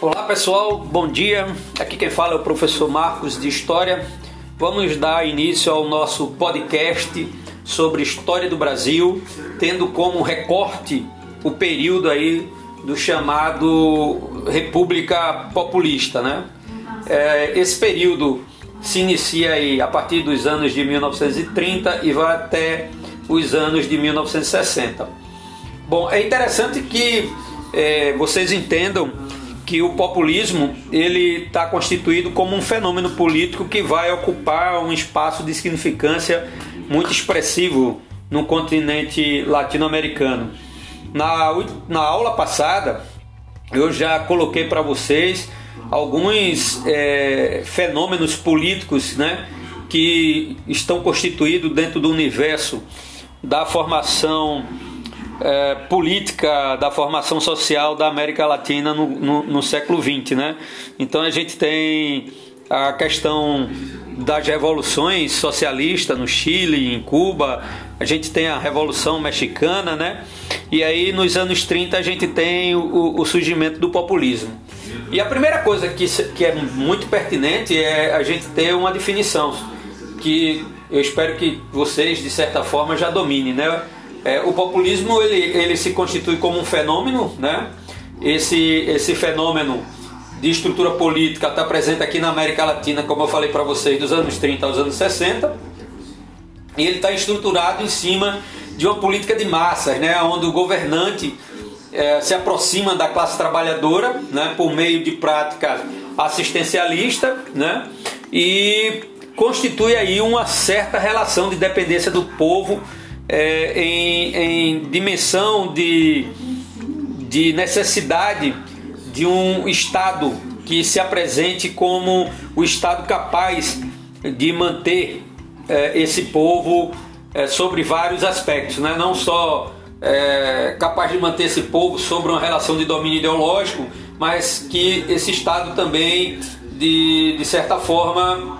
Olá pessoal, bom dia. Aqui quem fala é o professor Marcos de História. Vamos dar início ao nosso podcast sobre história do Brasil, tendo como recorte o período aí do chamado República Populista, né? É, esse período se inicia aí a partir dos anos de 1930 e vai até os anos de 1960. Bom, é interessante que é, vocês entendam que o populismo ele está constituído como um fenômeno político que vai ocupar um espaço de significância muito expressivo no continente latino-americano. Na, na aula passada eu já coloquei para vocês alguns é, fenômenos políticos né, que estão constituídos dentro do universo da formação é, política da formação social da América Latina no, no, no século XX. Né? Então a gente tem a questão das revoluções socialistas no Chile, em Cuba, a gente tem a Revolução Mexicana, né? E aí nos anos 30 a gente tem o, o surgimento do populismo. E a primeira coisa que, que é muito pertinente é a gente ter uma definição que eu espero que vocês de certa forma já dominem, né? É, o populismo ele, ele se constitui como um fenômeno, né? Esse, esse fenômeno de estrutura política está presente aqui na América Latina, como eu falei para vocês, dos anos 30 aos anos 60. E ele está estruturado em cima de uma política de massas, né? onde o governante é, se aproxima da classe trabalhadora né? por meio de práticas assistencialistas né? e constitui aí uma certa relação de dependência do povo é, em, em dimensão de, de necessidade de um Estado que se apresente como o Estado capaz de manter é, esse povo é, sobre vários aspectos, né? não só é, capaz de manter esse povo sobre uma relação de domínio ideológico, mas que esse Estado também, de, de certa forma,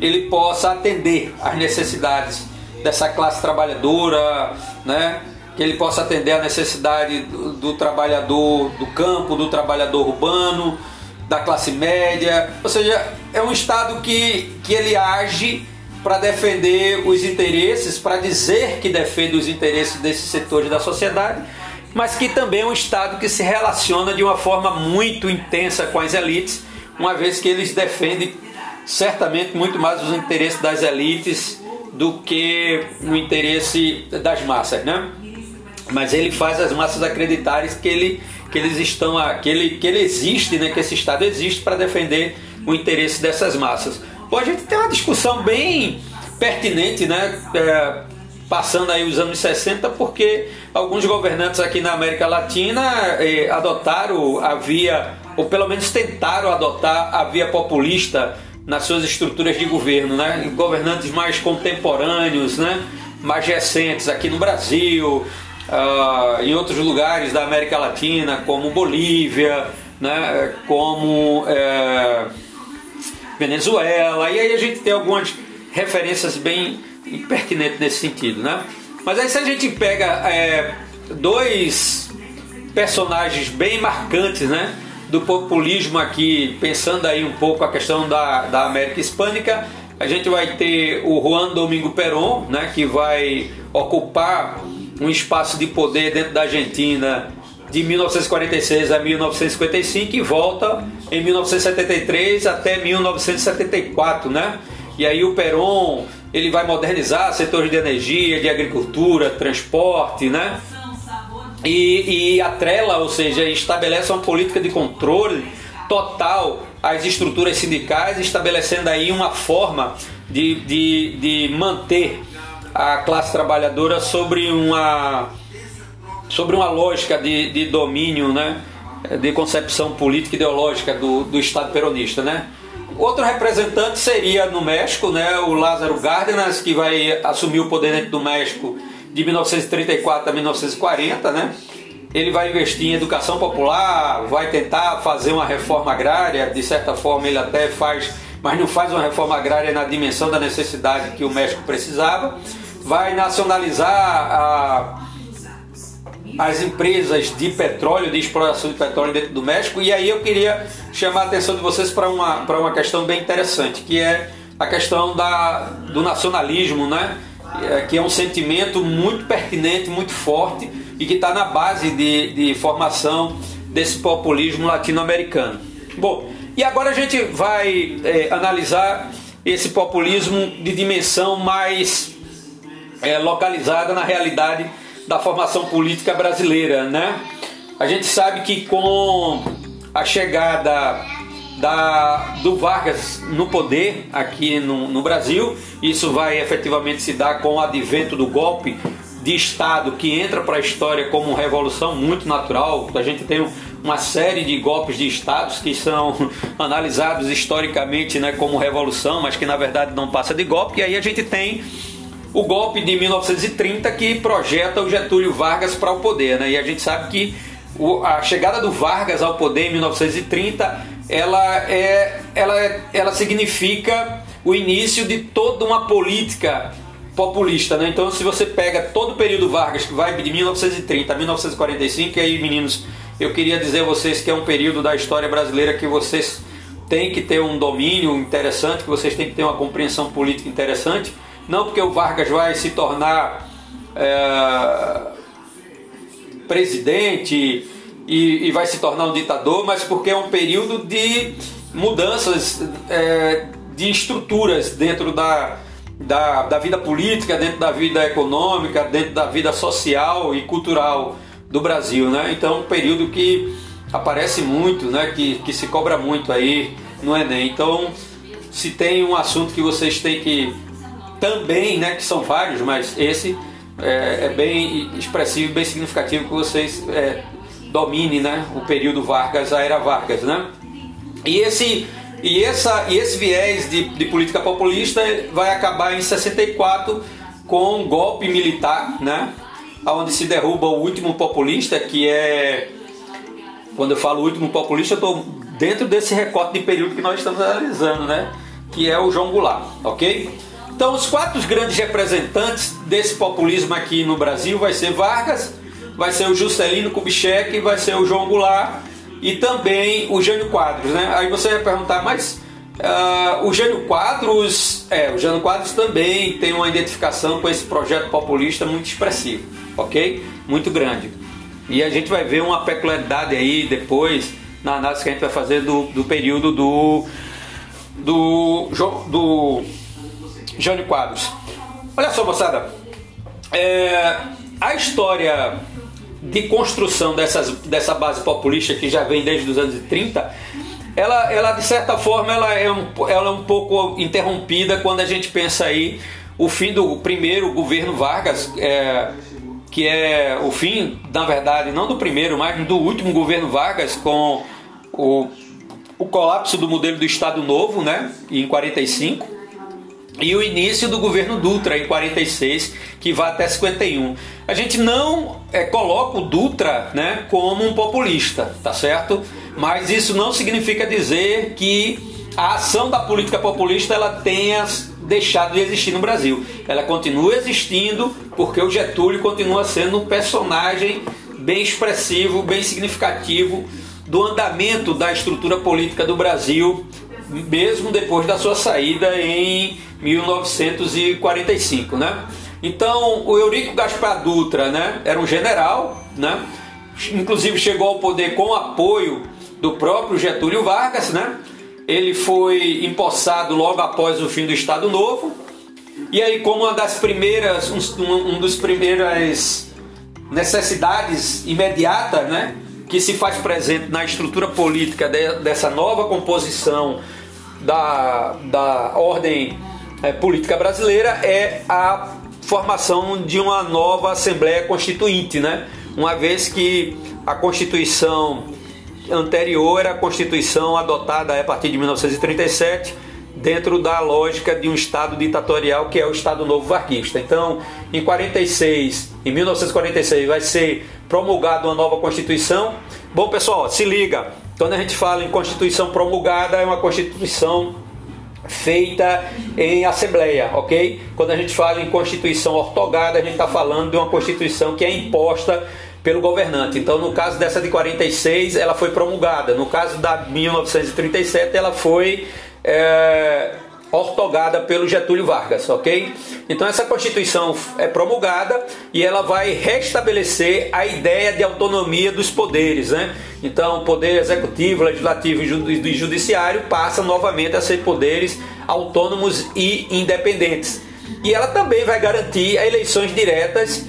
ele possa atender às necessidades dessa classe trabalhadora, né? que ele possa atender a necessidade do, do, trabalhador do campo, do trabalhador urbano, da classe média. Ou seja, é um Estado que, que ele age para defender os interesses, para dizer que defende os interesses desses setores da sociedade, mas que também é um Estado que se relaciona de uma forma muito intensa com as elites, uma vez que eles defendem certamente muito mais os interesses das elites do que o interesse das massas, né? Mas ele faz as massas acreditarem que ele que eles estão que ele que ele existe, né? Que esse Estado existe para defender o interesse dessas massas. Bom, a gente tem uma discussão bem pertinente, né? É, passando aí os anos 60, porque alguns governantes aqui na América Latina eh, adotaram a via, ou pelo menos tentaram adotar a via populista nas suas estruturas de governo, né? Governantes mais contemporâneos, né? Mais recentes aqui no Brasil, uh, em outros lugares da América Latina, como Bolívia, né? Como é, Venezuela. E aí a gente tem algumas referências bem pertinentes nesse sentido, né? Mas aí se a gente pega é, dois personagens bem marcantes, né? Do populismo aqui, pensando aí um pouco a questão da, da América Hispânica, a gente vai ter o Juan Domingo Perón, né, que vai ocupar um espaço de poder dentro da Argentina de 1946 a 1955 e volta em 1973 até 1974, né? E aí o Perón ele vai modernizar setores de energia, de agricultura, transporte, né? E, e atrela, ou seja, estabelece uma política de controle total às estruturas sindicais, estabelecendo aí uma forma de, de, de manter a classe trabalhadora sobre uma, sobre uma lógica de, de domínio, né? de concepção política e ideológica do, do Estado peronista. Né? Outro representante seria no México, né? o Lázaro Cárdenas, que vai assumir o poder dentro do México de 1934 a 1940, né? Ele vai investir em educação popular, vai tentar fazer uma reforma agrária, de certa forma ele até faz, mas não faz uma reforma agrária na dimensão da necessidade que o México precisava. Vai nacionalizar a, as empresas de petróleo, de exploração de petróleo dentro do México. E aí eu queria chamar a atenção de vocês para uma, para uma questão bem interessante, que é a questão da, do nacionalismo, né? É, que é um sentimento muito pertinente, muito forte e que está na base de, de formação desse populismo latino-americano. Bom, e agora a gente vai é, analisar esse populismo de dimensão mais é, localizada na realidade da formação política brasileira, né? A gente sabe que com a chegada da, do Vargas no poder aqui no, no Brasil, isso vai efetivamente se dar com o advento do golpe de Estado que entra para a história como revolução muito natural. A gente tem uma série de golpes de Estados que são analisados historicamente né, como revolução, mas que na verdade não passa de golpe. E aí a gente tem o golpe de 1930 que projeta o Getúlio Vargas para o poder. Né? E a gente sabe que a chegada do Vargas ao poder em 1930 ela, é, ela, é, ela significa o início de toda uma política populista. Né? Então, se você pega todo o período Vargas, que vai de 1930 a 1945, e aí, meninos, eu queria dizer a vocês que é um período da história brasileira que vocês têm que ter um domínio interessante, que vocês têm que ter uma compreensão política interessante não porque o Vargas vai se tornar é, presidente e, e, vai se tornar um ditador, mas porque é um período de mudanças é, de estruturas dentro da, da, da vida política, dentro da vida econômica, dentro da vida social e cultural do Brasil. Né? Então, um período que aparece muito, né? que, que se cobra muito aí no Enem. Então, se tem um assunto que vocês têm que também, né, que são vários, mas esse é, é bem expressivo, bem significativo que vocês é, dominem né, o período Vargas, a era Vargas. Né? E, esse, e, essa, e esse viés de, de política populista vai acabar em 64 com um golpe militar, né? onde se derruba o último populista, que é. Quando eu falo último populista, eu estou dentro desse recorte de período que nós estamos analisando, né? Que é o João Goulart, ok? Então, os quatro grandes representantes desse populismo aqui no Brasil vai ser Vargas, vai ser o Juscelino Kubitschek, vai ser o João Goulart e também o Jânio Quadros, né? Aí você vai perguntar, mas uh, o Jânio Quadros, é, o Jânio Quadros também tem uma identificação com esse projeto populista muito expressivo, ok? Muito grande. E a gente vai ver uma peculiaridade aí depois na análise que a gente vai fazer do, do período do do, do Jânio Quadros. Olha só, moçada. É, a história de construção dessas, dessa base populista que já vem desde os anos 30, ela, ela de certa forma ela é, um, ela é um pouco interrompida quando a gente pensa aí o fim do primeiro governo Vargas, é, que é o fim, na verdade, não do primeiro, mas do último governo Vargas com o, o colapso do modelo do Estado Novo, né, em 45 e o início do governo Dutra em 46, que vai até 51. A gente não é, coloca o Dutra né, como um populista, tá certo? Mas isso não significa dizer que a ação da política populista ela tenha deixado de existir no Brasil. Ela continua existindo porque o Getúlio continua sendo um personagem bem expressivo, bem significativo do andamento da estrutura política do Brasil, mesmo depois da sua saída em 1945, né? Então, o Eurico Gaspar Dutra, né, era um general, né? Inclusive chegou ao poder com apoio do próprio Getúlio Vargas, né? Ele foi empossado logo após o fim do Estado Novo. E aí, como uma das primeiras, um, um dos primeiras necessidades imediatas, né, que se faz presente na estrutura política de, dessa nova composição da, da ordem é, política brasileira é a formação de uma nova Assembleia Constituinte, né? Uma vez que a Constituição anterior era a Constituição adotada a partir de 1937 dentro da lógica de um Estado ditatorial que é o Estado Novo Varguista. Então, em 46, em 1946 vai ser promulgada uma nova Constituição. Bom, pessoal, se liga. Quando a gente fala em Constituição promulgada, é uma Constituição feita em assembleia, ok? Quando a gente fala em constituição ortogada, a gente está falando de uma constituição que é imposta pelo governante. Então, no caso dessa de 46, ela foi promulgada. No caso da 1937, ela foi é, ortogada pelo Getúlio Vargas, ok? Então essa Constituição é promulgada e ela vai restabelecer a ideia de autonomia dos poderes, né? Então o poder executivo, legislativo e judiciário passa novamente a ser poderes autônomos e independentes. E ela também vai garantir eleições diretas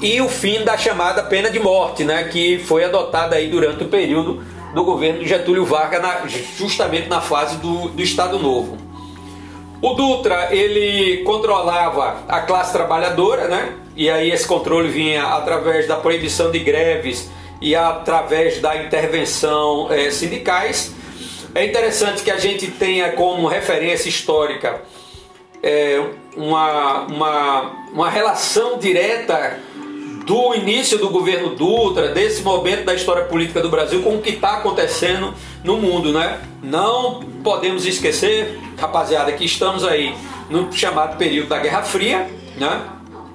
e o fim da chamada pena de morte, né? Que foi adotada aí durante o período do governo de Getúlio Vargas, na, justamente na fase do, do Estado Novo. O Dutra ele controlava a classe trabalhadora, né? E aí esse controle vinha através da proibição de greves e através da intervenção é, sindicais. É interessante que a gente tenha como referência histórica é, uma, uma, uma relação direta do início do governo Dutra, desse momento da história política do Brasil com o que está acontecendo no mundo, né? Não podemos esquecer, rapaziada, que estamos aí no chamado período da Guerra Fria, né?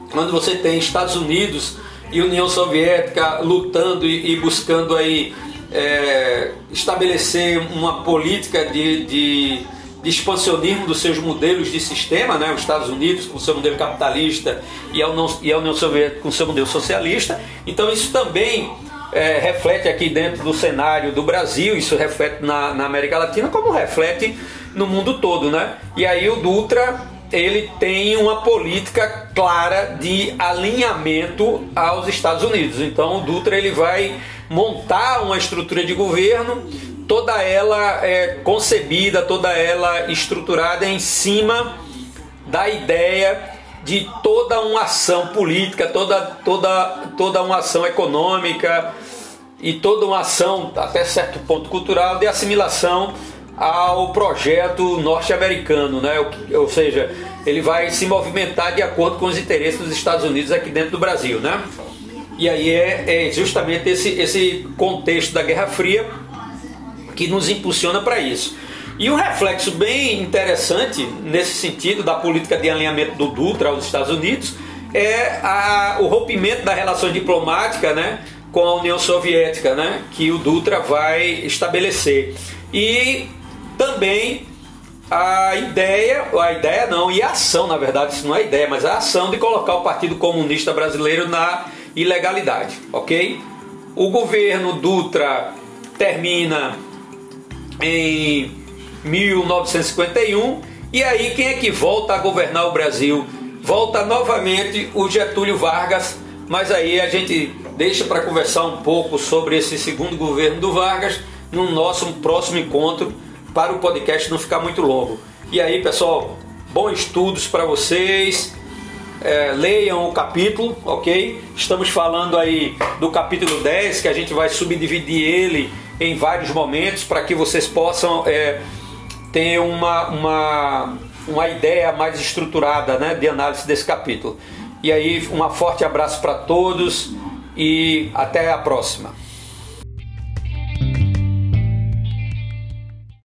Quando você tem Estados Unidos e União Soviética lutando e, buscando aí é, estabelecer uma política de, de de expansionismo dos seus modelos de sistema, né? os Estados Unidos com seu modelo capitalista e a União, e a União Soviética com seu modelo socialista. Então isso também é, reflete aqui dentro do cenário do Brasil, isso reflete na, na, América Latina, como reflete no mundo todo. Né? E aí o Dutra ele tem uma política clara de alinhamento aos Estados Unidos. Então o Dutra ele vai montar uma estrutura de governo toda ela é concebida, toda ela estruturada em cima da ideia de toda uma ação política, toda, toda, toda uma ação econômica e toda uma ação, até certo ponto cultural, de assimilação ao projeto norte-americano, né? ou seja, ele vai se movimentar de acordo com os interesses dos Estados Unidos aqui dentro do Brasil. Né? E aí é, é justamente esse, esse contexto da Guerra Fria que nos impulsiona para isso. E um reflexo bem interessante nesse sentido da política de alinhamento do Dutra aos Estados Unidos é a, o rompimento da relação diplomática né, com a União Soviética, né, que o Dutra vai estabelecer. E também a ideia, a ideia não, e a ação, na verdade, isso não é ideia, mas a ação de colocar o Partido Comunista Brasileiro na ilegalidade, ok? O governo Dutra termina em 1951. E aí quem é que volta a governar o Brasil? Volta novamente o Getúlio Vargas, mas aí a gente deixa para conversar um pouco sobre esse segundo governo do Vargas no nosso próximo encontro para o podcast não ficar muito longo. E aí, pessoal, bons estudos para vocês. É, leiam o capítulo, ok? Estamos falando aí do capítulo 10, que a gente vai subdividir ele em vários momentos para que vocês possam é, ter uma, uma, uma ideia mais estruturada né, de análise desse capítulo. E aí, um forte abraço para todos e até a próxima.